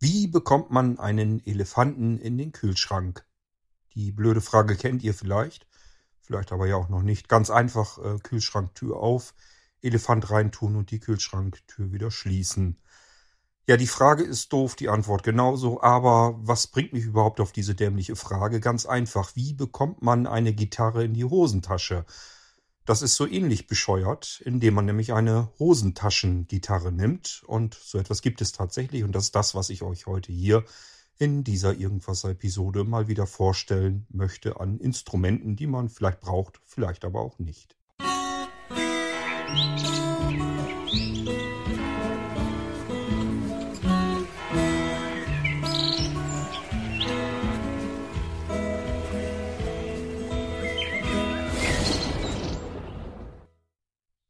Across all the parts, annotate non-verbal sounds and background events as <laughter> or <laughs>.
Wie bekommt man einen Elefanten in den Kühlschrank? Die blöde Frage kennt ihr vielleicht, vielleicht aber ja auch noch nicht. Ganz einfach äh, Kühlschranktür auf, Elefant reintun und die Kühlschranktür wieder schließen. Ja, die Frage ist doof, die Antwort genauso, aber was bringt mich überhaupt auf diese dämliche Frage? Ganz einfach, wie bekommt man eine Gitarre in die Hosentasche? Das ist so ähnlich bescheuert, indem man nämlich eine Hosentaschengitarre nimmt. Und so etwas gibt es tatsächlich. Und das ist das, was ich euch heute hier in dieser Irgendwas-Episode mal wieder vorstellen möchte an Instrumenten, die man vielleicht braucht, vielleicht aber auch nicht. Musik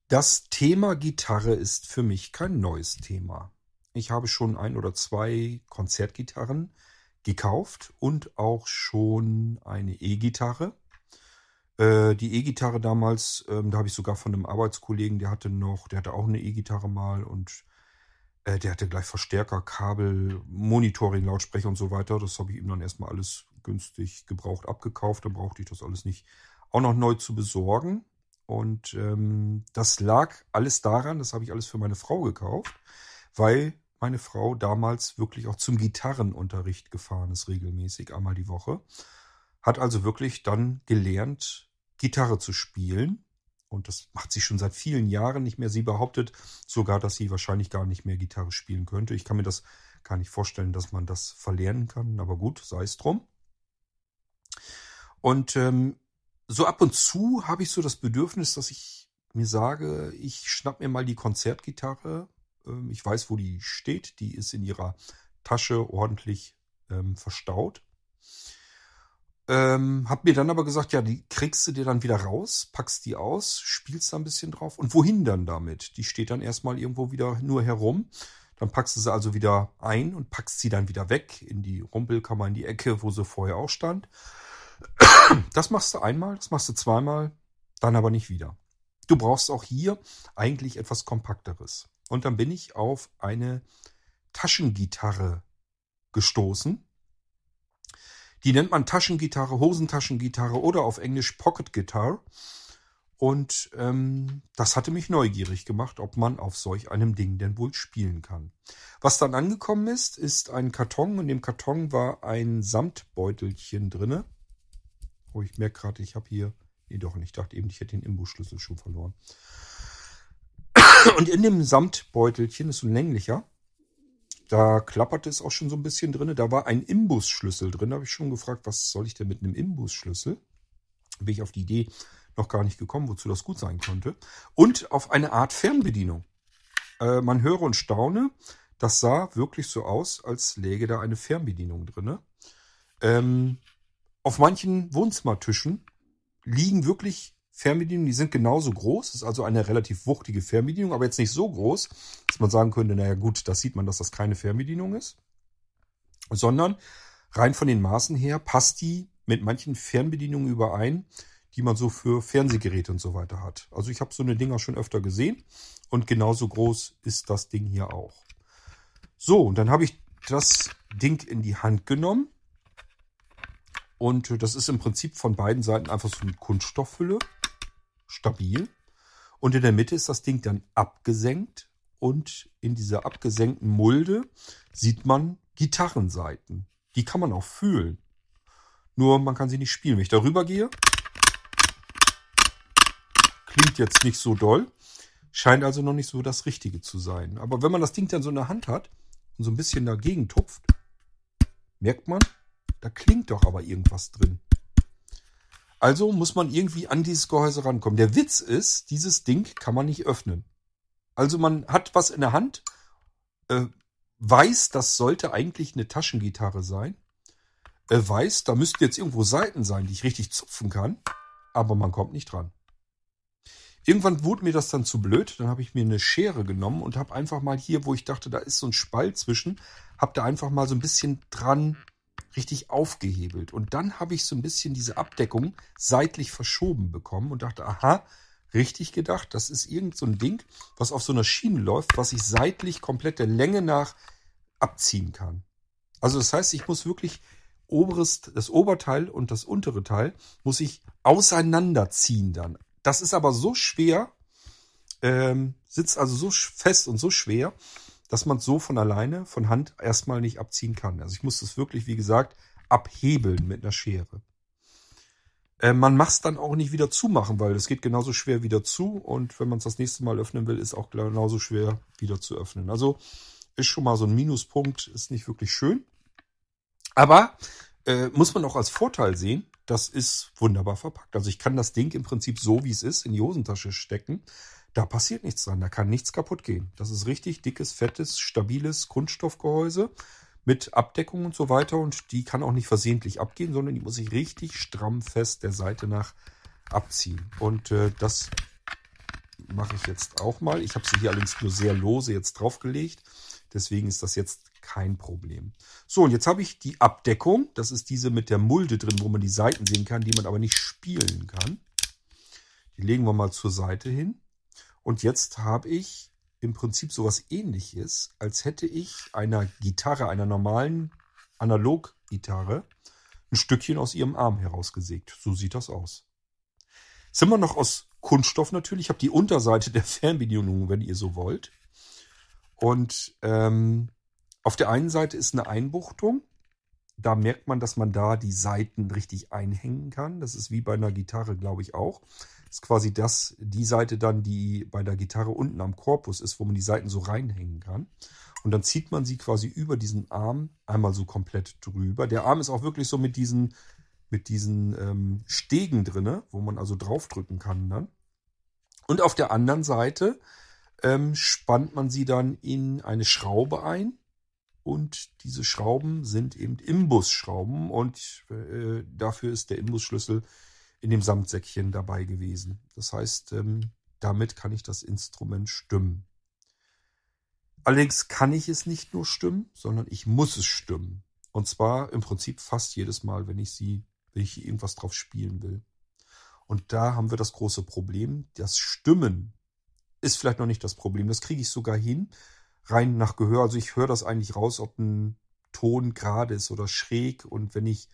Das Thema Gitarre ist für mich kein neues Thema. Ich habe schon ein oder zwei Konzertgitarren gekauft und auch schon eine E-Gitarre. Äh, die E-Gitarre damals, ähm, da habe ich sogar von einem Arbeitskollegen, der hatte noch, der hatte auch eine E-Gitarre mal und äh, der hatte gleich Verstärker, Kabel, Monitoring, Lautsprecher und so weiter. Das habe ich ihm dann erstmal alles günstig gebraucht abgekauft. Dann brauchte ich das alles nicht auch noch neu zu besorgen. Und ähm, das lag alles daran, das habe ich alles für meine Frau gekauft, weil meine Frau damals wirklich auch zum Gitarrenunterricht gefahren ist, regelmäßig, einmal die Woche. Hat also wirklich dann gelernt, Gitarre zu spielen. Und das macht sie schon seit vielen Jahren nicht mehr. Sie behauptet sogar, dass sie wahrscheinlich gar nicht mehr Gitarre spielen könnte. Ich kann mir das gar nicht vorstellen, dass man das verlernen kann. Aber gut, sei es drum. Und ähm, so ab und zu habe ich so das Bedürfnis, dass ich mir sage, ich schnapp mir mal die Konzertgitarre. Ähm, ich weiß, wo die steht. Die ist in ihrer Tasche ordentlich ähm, verstaut. Ähm, hab mir dann aber gesagt, ja, die kriegst du dir dann wieder raus, packst die aus, spielst da ein bisschen drauf. Und wohin dann damit? Die steht dann erstmal irgendwo wieder nur herum. Dann packst du sie also wieder ein und packst sie dann wieder weg in die Rumpelkammer, in die Ecke, wo sie vorher auch stand. Das machst du einmal, das machst du zweimal, dann aber nicht wieder. Du brauchst auch hier eigentlich etwas Kompakteres. Und dann bin ich auf eine Taschengitarre gestoßen. Die nennt man Taschengitarre, Hosentaschengitarre oder auf Englisch Pocket Guitar. Und ähm, das hatte mich neugierig gemacht, ob man auf solch einem Ding denn wohl spielen kann. Was dann angekommen ist, ist ein Karton. Und im Karton war ein Samtbeutelchen drinne. Oh, ich merke gerade, ich habe hier. Nee, doch, ich dachte eben, ich hätte den Imbusschlüssel schon verloren. Und in dem Samtbeutelchen ist so ein länglicher. Da klapperte es auch schon so ein bisschen drin. Da war ein Imbusschlüssel drin. Da habe ich schon gefragt, was soll ich denn mit einem Imbusschlüssel? Bin ich auf die Idee noch gar nicht gekommen, wozu das gut sein konnte. Und auf eine Art Fernbedienung. Äh, man höre und staune. Das sah wirklich so aus, als läge da eine Fernbedienung drin. Ähm, auf manchen Wohnzimmertischen liegen wirklich Fernbedienungen, die sind genauso groß. Das ist also eine relativ wuchtige Fernbedienung, aber jetzt nicht so groß, dass man sagen könnte, naja gut, das sieht man, dass das keine Fernbedienung ist. Sondern rein von den Maßen her passt die mit manchen Fernbedienungen überein, die man so für Fernsehgeräte und so weiter hat. Also ich habe so eine Dinger schon öfter gesehen und genauso groß ist das Ding hier auch. So, und dann habe ich das Ding in die Hand genommen und das ist im Prinzip von beiden Seiten einfach so eine Kunststoffhülle. Stabil. Und in der Mitte ist das Ding dann abgesenkt. Und in dieser abgesenkten Mulde sieht man Gitarrenseiten. Die kann man auch fühlen. Nur man kann sie nicht spielen. Wenn ich darüber gehe, klingt jetzt nicht so doll. Scheint also noch nicht so das Richtige zu sein. Aber wenn man das Ding dann so in der Hand hat und so ein bisschen dagegen tupft, merkt man, da klingt doch aber irgendwas drin. Also muss man irgendwie an dieses Gehäuse rankommen. Der Witz ist, dieses Ding kann man nicht öffnen. Also man hat was in der Hand, äh, weiß, das sollte eigentlich eine Taschengitarre sein, äh, weiß, da müssten jetzt irgendwo Seiten sein, die ich richtig zupfen kann, aber man kommt nicht dran. Irgendwann wurde mir das dann zu blöd, dann habe ich mir eine Schere genommen und habe einfach mal hier, wo ich dachte, da ist so ein Spalt zwischen, habe da einfach mal so ein bisschen dran richtig aufgehebelt. Und dann habe ich so ein bisschen diese Abdeckung seitlich verschoben bekommen und dachte, aha, richtig gedacht, das ist irgend so ein Ding, was auf so einer Schiene läuft, was ich seitlich komplett der Länge nach abziehen kann. Also das heißt, ich muss wirklich oberes, das Oberteil und das untere Teil muss ich auseinanderziehen dann. Das ist aber so schwer, ähm, sitzt also so fest und so schwer, dass man es so von alleine, von Hand erstmal nicht abziehen kann. Also ich muss das wirklich, wie gesagt, abhebeln mit einer Schere. Äh, man macht es dann auch nicht wieder zumachen, weil es geht genauso schwer wieder zu und wenn man es das nächste Mal öffnen will, ist auch genauso schwer wieder zu öffnen. Also ist schon mal so ein Minuspunkt, ist nicht wirklich schön. Aber äh, muss man auch als Vorteil sehen, das ist wunderbar verpackt. Also ich kann das Ding im Prinzip so, wie es ist, in die Hosentasche stecken. Da passiert nichts dran, da kann nichts kaputt gehen. Das ist richtig dickes, fettes, stabiles Kunststoffgehäuse mit Abdeckung und so weiter. Und die kann auch nicht versehentlich abgehen, sondern die muss ich richtig stramm fest der Seite nach abziehen. Und äh, das mache ich jetzt auch mal. Ich habe sie hier allerdings nur sehr lose jetzt draufgelegt. Deswegen ist das jetzt kein Problem. So, und jetzt habe ich die Abdeckung. Das ist diese mit der Mulde drin, wo man die Seiten sehen kann, die man aber nicht spielen kann. Die legen wir mal zur Seite hin. Und jetzt habe ich im Prinzip sowas ähnliches, als hätte ich einer Gitarre, einer normalen Analoggitarre, ein Stückchen aus ihrem Arm herausgesägt. So sieht das aus. Sind wir noch aus Kunststoff natürlich. Ich habe die Unterseite der <laughs> Fernbedienung, wenn ihr so wollt. Und ähm, auf der einen Seite ist eine Einbuchtung. Da merkt man, dass man da die Seiten richtig einhängen kann. Das ist wie bei einer Gitarre, glaube ich, auch. Ist quasi das, die Seite dann, die bei der Gitarre unten am Korpus ist, wo man die Seiten so reinhängen kann. Und dann zieht man sie quasi über diesen Arm einmal so komplett drüber. Der Arm ist auch wirklich so mit diesen, mit diesen ähm, Stegen drinne, wo man also draufdrücken kann dann. Und auf der anderen Seite ähm, spannt man sie dann in eine Schraube ein. Und diese Schrauben sind eben Imbusschrauben und äh, dafür ist der Imbusschlüssel in dem Samtsäckchen dabei gewesen. Das heißt, ähm, damit kann ich das Instrument stimmen. Allerdings kann ich es nicht nur stimmen, sondern ich muss es stimmen. Und zwar im Prinzip fast jedes Mal, wenn ich sie, wenn ich irgendwas drauf spielen will. Und da haben wir das große Problem. Das Stimmen ist vielleicht noch nicht das Problem. Das kriege ich sogar hin, rein nach Gehör. Also ich höre das eigentlich raus, ob ein Ton gerade ist oder schräg. Und wenn ich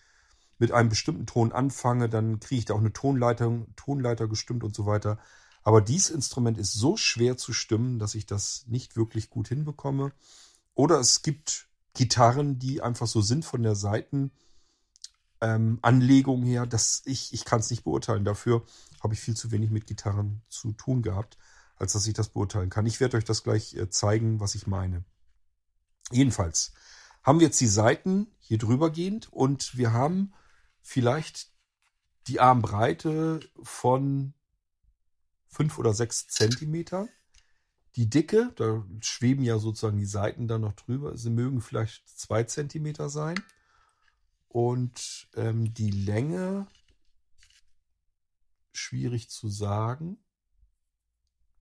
mit einem bestimmten Ton anfange, dann kriege ich da auch eine Tonleiter, Tonleiter gestimmt und so weiter. Aber dieses Instrument ist so schwer zu stimmen, dass ich das nicht wirklich gut hinbekomme. Oder es gibt Gitarren, die einfach so sind von der Seitenanlegung ähm, her, dass ich, ich kann es nicht beurteilen. Dafür habe ich viel zu wenig mit Gitarren zu tun gehabt als dass ich das beurteilen kann. Ich werde euch das gleich äh, zeigen, was ich meine. Jedenfalls haben wir jetzt die Seiten hier drüber gehend und wir haben vielleicht die Armbreite von fünf oder sechs Zentimeter. Die Dicke, da schweben ja sozusagen die Seiten dann noch drüber, sie mögen vielleicht zwei Zentimeter sein. Und ähm, die Länge, schwierig zu sagen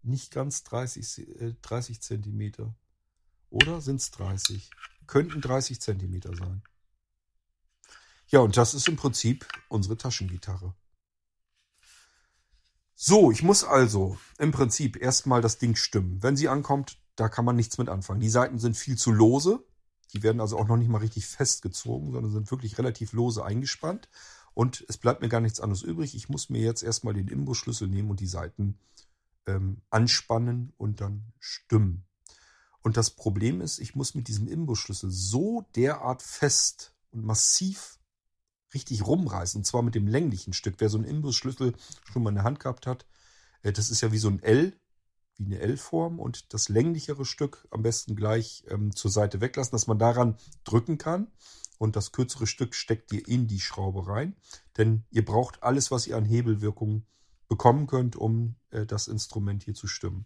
nicht ganz 30, äh, 30 Zentimeter. Oder sind es 30? Könnten 30 Zentimeter sein. Ja, und das ist im Prinzip unsere Taschengitarre. So, ich muss also im Prinzip erstmal das Ding stimmen. Wenn sie ankommt, da kann man nichts mit anfangen. Die Seiten sind viel zu lose. Die werden also auch noch nicht mal richtig festgezogen, sondern sind wirklich relativ lose eingespannt. Und es bleibt mir gar nichts anderes übrig. Ich muss mir jetzt erstmal den Imbusschlüssel nehmen und die Seiten ähm, anspannen und dann stimmen. Und das Problem ist, ich muss mit diesem Imbusschlüssel so derart fest und massiv richtig rumreißen. Und zwar mit dem länglichen Stück. Wer so einen Imbusschlüssel schon mal in der Hand gehabt hat, äh, das ist ja wie so ein L, wie eine L-Form. Und das länglichere Stück am besten gleich ähm, zur Seite weglassen, dass man daran drücken kann. Und das kürzere Stück steckt ihr in die Schraube rein. Denn ihr braucht alles, was ihr an Hebelwirkung bekommen könnt, um äh, das Instrument hier zu stimmen.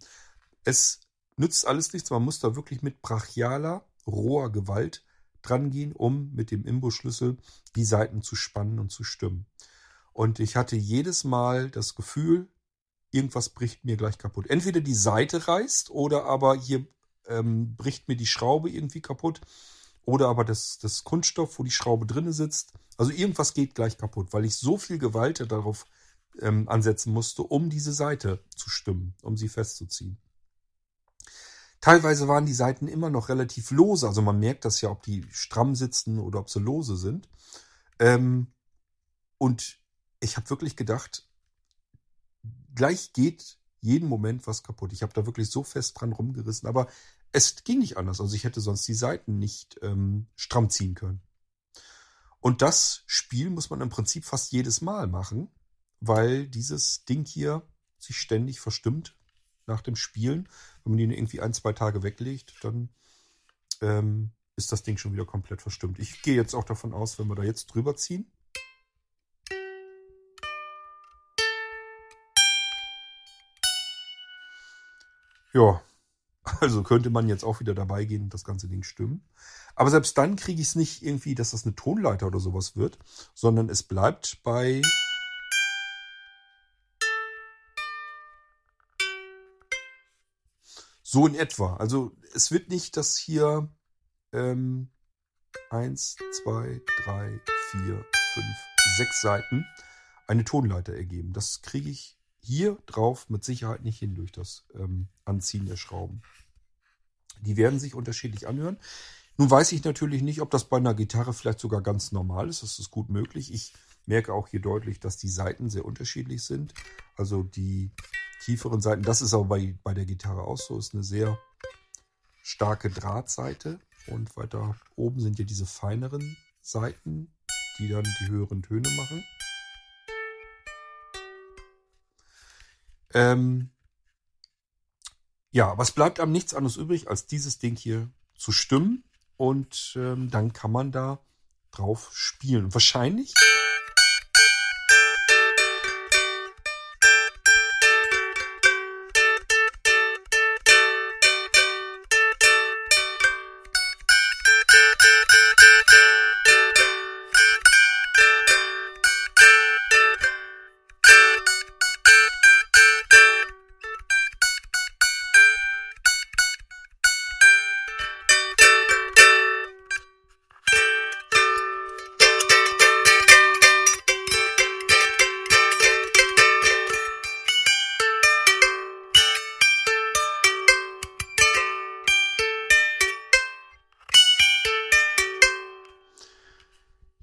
Es nützt alles nichts, man muss da wirklich mit brachialer, roher Gewalt dran gehen, um mit dem Imbusschlüssel die Saiten zu spannen und zu stimmen. Und ich hatte jedes Mal das Gefühl, irgendwas bricht mir gleich kaputt. Entweder die Seite reißt oder aber hier ähm, bricht mir die Schraube irgendwie kaputt oder aber das, das Kunststoff, wo die Schraube drinne sitzt. Also irgendwas geht gleich kaputt, weil ich so viel Gewalt darauf ähm, ansetzen musste, um diese Seite zu stimmen, um sie festzuziehen. Teilweise waren die Seiten immer noch relativ lose, also man merkt das ja, ob die stramm sitzen oder ob sie lose sind. Ähm, und ich habe wirklich gedacht, gleich geht jeden Moment was kaputt. Ich habe da wirklich so fest dran rumgerissen, aber es ging nicht anders. Also ich hätte sonst die Seiten nicht ähm, stramm ziehen können. Und das Spiel muss man im Prinzip fast jedes Mal machen, weil dieses Ding hier sich ständig verstimmt nach dem Spielen. Wenn man ihn irgendwie ein, zwei Tage weglegt, dann ähm, ist das Ding schon wieder komplett verstimmt. Ich gehe jetzt auch davon aus, wenn wir da jetzt drüber ziehen. Ja, also könnte man jetzt auch wieder dabei gehen und das ganze Ding stimmen. Aber selbst dann kriege ich es nicht irgendwie, dass das eine Tonleiter oder sowas wird, sondern es bleibt bei So in etwa. Also es wird nicht, dass hier ähm, eins, zwei, drei, vier, fünf, sechs Seiten eine Tonleiter ergeben. Das kriege ich hier drauf mit Sicherheit nicht hin durch das ähm, Anziehen der Schrauben. Die werden sich unterschiedlich anhören. Nun weiß ich natürlich nicht, ob das bei einer Gitarre vielleicht sogar ganz normal ist. Das ist gut möglich. Ich merke auch hier deutlich, dass die Seiten sehr unterschiedlich sind. Also die tieferen Seiten, das ist aber bei, bei der Gitarre auch so, ist eine sehr starke Drahtseite. Und weiter oben sind ja diese feineren Seiten, die dann die höheren Töne machen. Ähm ja, was bleibt einem nichts anderes übrig, als dieses Ding hier zu stimmen. Und ähm, dann kann man da drauf spielen. wahrscheinlich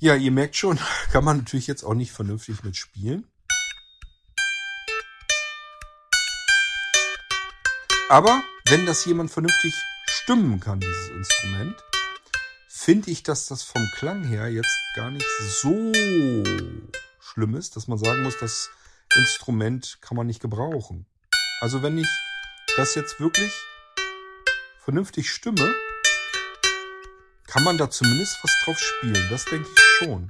Ja, ihr merkt schon, <laughs> kann man natürlich jetzt auch nicht vernünftig mitspielen. Aber wenn das jemand vernünftig stimmen kann, dieses Instrument, finde ich, dass das vom Klang her jetzt gar nicht so schlimm ist, dass man sagen muss, das Instrument kann man nicht gebrauchen. Also wenn ich das jetzt wirklich vernünftig stimme, kann man da zumindest was drauf spielen. Das denke ich schon.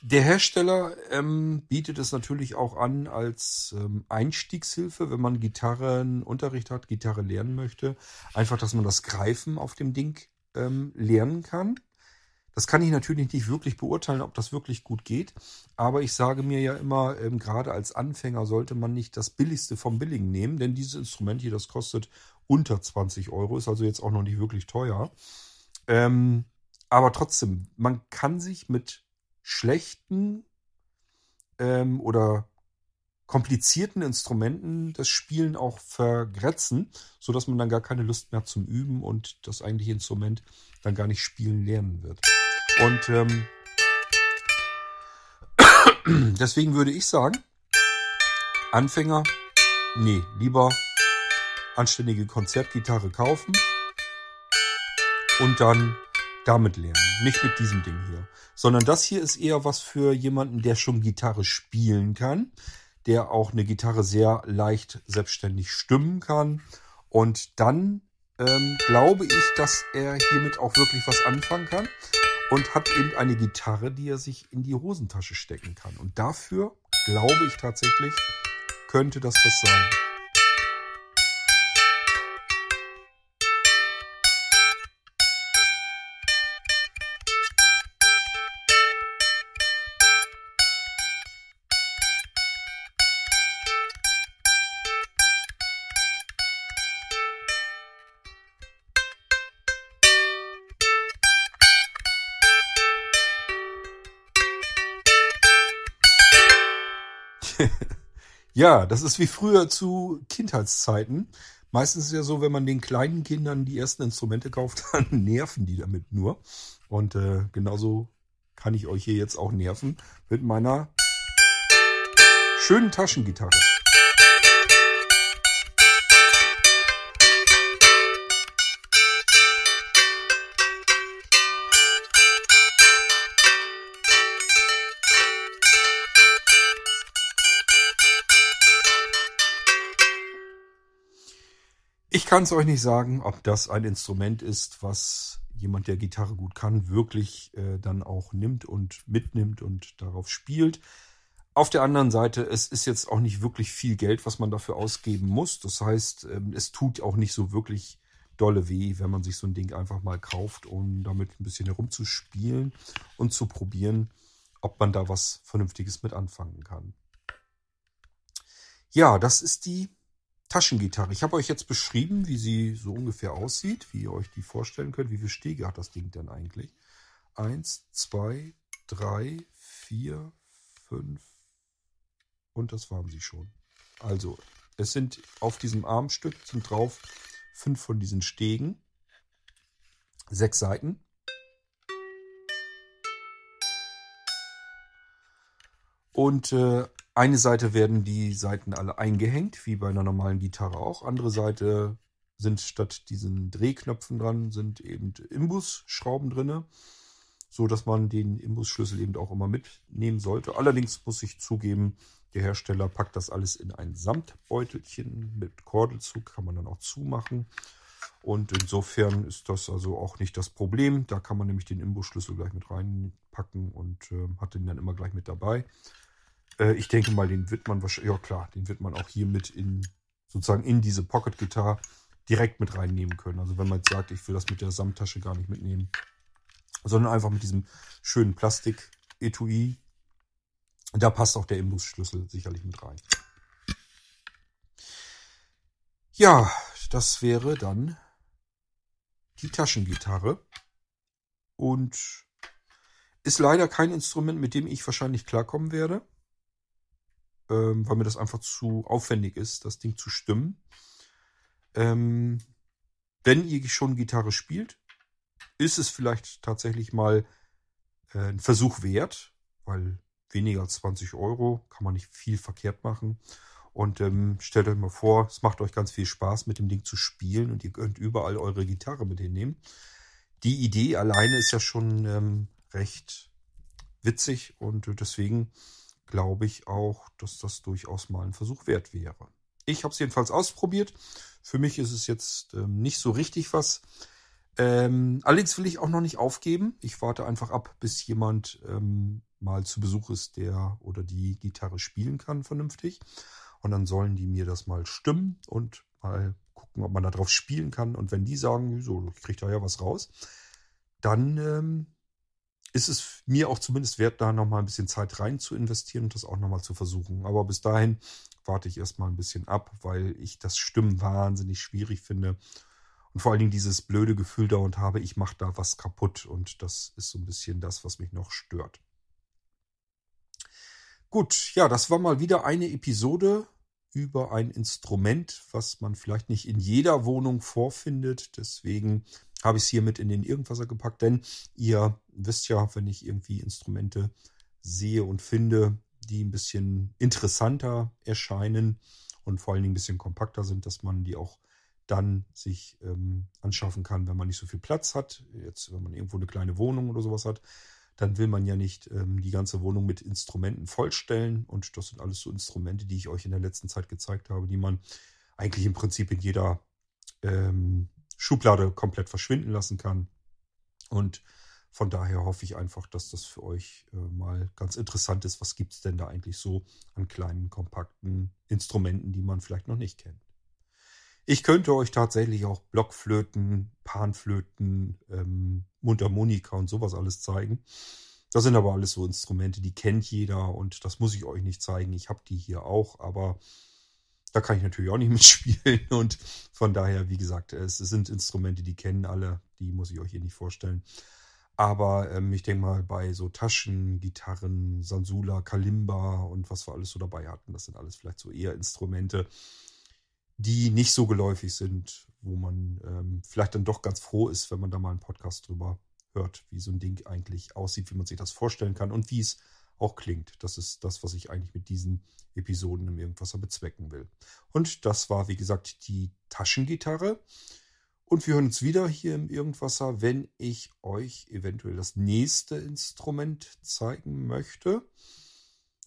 Der Hersteller ähm, bietet es natürlich auch an als ähm, Einstiegshilfe, wenn man Gitarrenunterricht hat, Gitarre lernen möchte. Einfach, dass man das Greifen auf dem Ding ähm, lernen kann. Das kann ich natürlich nicht wirklich beurteilen, ob das wirklich gut geht. Aber ich sage mir ja immer, ähm, gerade als Anfänger sollte man nicht das Billigste vom Billigen nehmen, denn dieses Instrument hier, das kostet unter 20 Euro, ist also jetzt auch noch nicht wirklich teuer. Ähm, aber trotzdem, man kann sich mit schlechten ähm, oder komplizierten Instrumenten das Spielen auch vergrätzen, sodass man dann gar keine Lust mehr zum Üben und das eigentliche Instrument dann gar nicht spielen lernen wird. Und ähm, <coughs> deswegen würde ich sagen, Anfänger, nee, lieber anständige Konzertgitarre kaufen und dann damit lernen. Nicht mit diesem Ding hier. Sondern das hier ist eher was für jemanden, der schon Gitarre spielen kann, der auch eine Gitarre sehr leicht selbstständig stimmen kann. Und dann ähm, glaube ich, dass er hiermit auch wirklich was anfangen kann und hat eben eine Gitarre, die er sich in die Hosentasche stecken kann. Und dafür glaube ich tatsächlich, könnte das was sein. ja, das ist wie früher zu Kindheitszeiten. Meistens ist ja so, wenn man den kleinen Kindern die ersten Instrumente kauft, <laughs> dann nerven die damit nur. Und äh, genauso kann ich euch hier jetzt auch nerven mit meiner schönen Taschengitarre. Ich kann es euch nicht sagen, ob das ein Instrument ist, was jemand, der Gitarre gut kann, wirklich äh, dann auch nimmt und mitnimmt und darauf spielt. Auf der anderen Seite, es ist jetzt auch nicht wirklich viel Geld, was man dafür ausgeben muss. Das heißt, ähm, es tut auch nicht so wirklich dolle weh, wenn man sich so ein Ding einfach mal kauft, um damit ein bisschen herumzuspielen und zu probieren, ob man da was Vernünftiges mit anfangen kann. Ja, das ist die Taschengitarre. Ich habe euch jetzt beschrieben, wie sie so ungefähr aussieht, wie ihr euch die vorstellen könnt. Wie viele Stege hat das Ding denn eigentlich? Eins, zwei, drei, vier, fünf und das waren sie schon. Also, es sind auf diesem Armstück sind drauf fünf von diesen Stegen, sechs Seiten. Und äh, eine Seite werden die Seiten alle eingehängt, wie bei einer normalen Gitarre auch. Andere Seite sind statt diesen Drehknöpfen dran, sind eben Imbusschrauben drinne, so dass man den Imbusschlüssel eben auch immer mitnehmen sollte. Allerdings muss ich zugeben, der Hersteller packt das alles in ein Samtbeutelchen mit Kordelzug, kann man dann auch zumachen. Und insofern ist das also auch nicht das Problem. Da kann man nämlich den Imbusschlüssel gleich mit reinpacken und äh, hat den dann immer gleich mit dabei. Äh, ich denke mal, den wird man wahrscheinlich, ja klar, den wird man auch hier mit in, sozusagen in diese Pocket Guitar direkt mit reinnehmen können. Also wenn man jetzt sagt, ich will das mit der Samttasche gar nicht mitnehmen, sondern einfach mit diesem schönen Plastik-Etui. Da passt auch der Imbusschlüssel sicherlich mit rein. Ja, das wäre dann die Taschengitarre. Und ist leider kein Instrument, mit dem ich wahrscheinlich klarkommen werde ähm, weil mir das einfach zu aufwendig ist, das Ding zu stimmen. Ähm, wenn ihr schon Gitarre spielt, ist es vielleicht tatsächlich mal äh, ein Versuch wert, weil weniger als 20 Euro kann man nicht viel verkehrt machen. Und ähm, stellt euch mal vor, es macht euch ganz viel Spaß, mit dem Ding zu spielen und ihr könnt überall eure Gitarre mit hinnehmen. Die Idee alleine ist ja schon ähm, recht witzig und deswegen glaube ich auch, dass das durchaus mal ein Versuch wert wäre. Ich habe es jedenfalls ausprobiert. Für mich ist es jetzt ähm, nicht so richtig was. Ähm, allerdings will ich auch noch nicht aufgeben. Ich warte einfach ab, bis jemand ähm, mal zu Besuch ist, der oder die Gitarre spielen kann vernünftig. Und dann sollen die mir das mal stimmen und mal gucken, ob man da drauf spielen kann. Und wenn die sagen, so, ich kriege da ja was raus, dann ähm, ist es mir auch zumindest wert, da nochmal ein bisschen Zeit rein zu investieren und das auch nochmal zu versuchen. Aber bis dahin warte ich erstmal ein bisschen ab, weil ich das Stimmen wahnsinnig schwierig finde. Und vor allen Dingen dieses blöde Gefühl dauernd habe, ich mache da was kaputt. Und das ist so ein bisschen das, was mich noch stört. Gut, ja, das war mal wieder eine Episode über ein Instrument, was man vielleicht nicht in jeder Wohnung vorfindet. Deswegen habe ich es hier mit in den Irgendwasser gepackt, denn ihr wisst ja, wenn ich irgendwie Instrumente sehe und finde, die ein bisschen interessanter erscheinen und vor allen Dingen ein bisschen kompakter sind, dass man die auch dann sich ähm, anschaffen kann, wenn man nicht so viel Platz hat. Jetzt, wenn man irgendwo eine kleine Wohnung oder sowas hat, dann will man ja nicht ähm, die ganze Wohnung mit Instrumenten vollstellen. Und das sind alles so Instrumente, die ich euch in der letzten Zeit gezeigt habe, die man eigentlich im Prinzip in jeder ähm, Schublade komplett verschwinden lassen kann. Und von daher hoffe ich einfach, dass das für euch äh, mal ganz interessant ist. Was gibt es denn da eigentlich so an kleinen, kompakten Instrumenten, die man vielleicht noch nicht kennt? Ich könnte euch tatsächlich auch Blockflöten, Panflöten, ähm, Mundharmonika und sowas alles zeigen. Das sind aber alles so Instrumente, die kennt jeder und das muss ich euch nicht zeigen. Ich habe die hier auch, aber da kann ich natürlich auch nicht <laughs> mitspielen und von daher, wie gesagt, es sind Instrumente, die kennen alle, die muss ich euch hier nicht vorstellen. Aber ähm, ich denke mal, bei so Taschen, Gitarren, Sansula, Kalimba und was wir alles so dabei hatten, das sind alles vielleicht so eher Instrumente, die nicht so geläufig sind, wo man ähm, vielleicht dann doch ganz froh ist, wenn man da mal einen Podcast drüber hört, wie so ein Ding eigentlich aussieht, wie man sich das vorstellen kann und wie es auch klingt. Das ist das, was ich eigentlich mit diesen Episoden im Irgendwasser bezwecken will. Und das war, wie gesagt, die Taschengitarre. Und wir hören uns wieder hier im Irgendwasser, wenn ich euch eventuell das nächste Instrument zeigen möchte.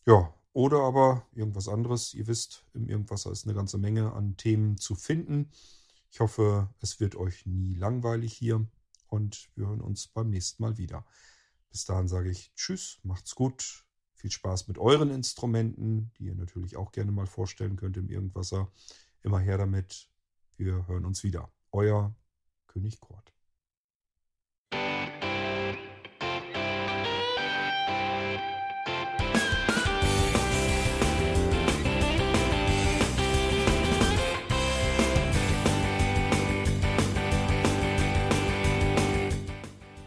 Ja, oder aber irgendwas anderes. Ihr wisst, im Irgendwasser ist eine ganze Menge an Themen zu finden. Ich hoffe, es wird euch nie langweilig hier und wir hören uns beim nächsten Mal wieder. Bis dahin sage ich Tschüss, macht's gut, viel Spaß mit euren Instrumenten, die ihr natürlich auch gerne mal vorstellen könnt im Irgendwasser. Immer her damit. Wir hören uns wieder. Euer König Kurt.